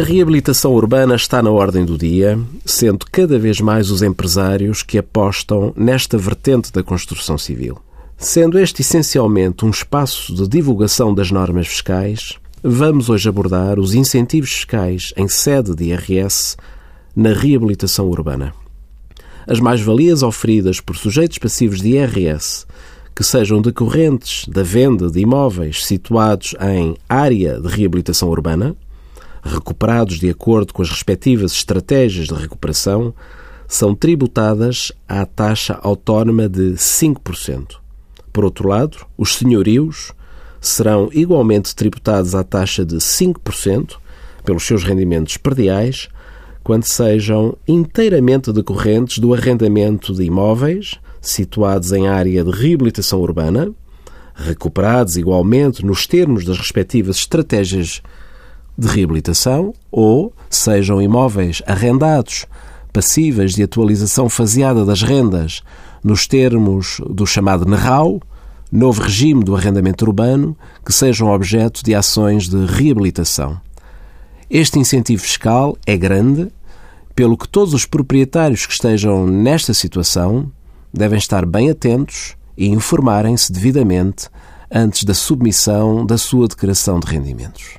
A reabilitação urbana está na ordem do dia, sendo cada vez mais os empresários que apostam nesta vertente da construção civil. Sendo este essencialmente um espaço de divulgação das normas fiscais, vamos hoje abordar os incentivos fiscais em sede de IRS na reabilitação urbana. As mais-valias oferidas por sujeitos passivos de IRS que sejam decorrentes da venda de imóveis situados em área de reabilitação urbana, recuperados de acordo com as respectivas estratégias de recuperação, são tributadas à taxa autónoma de 5%. Por outro lado, os senhorios serão igualmente tributados à taxa de 5% pelos seus rendimentos perdiais quando sejam inteiramente decorrentes do arrendamento de imóveis situados em área de reabilitação urbana, recuperados igualmente nos termos das respectivas estratégias de reabilitação, ou sejam imóveis arrendados, passíveis de atualização faseada das rendas nos termos do chamado NERAU, novo regime do arrendamento urbano, que sejam objeto de ações de reabilitação. Este incentivo fiscal é grande, pelo que todos os proprietários que estejam nesta situação devem estar bem atentos e informarem-se devidamente antes da submissão da sua declaração de rendimentos.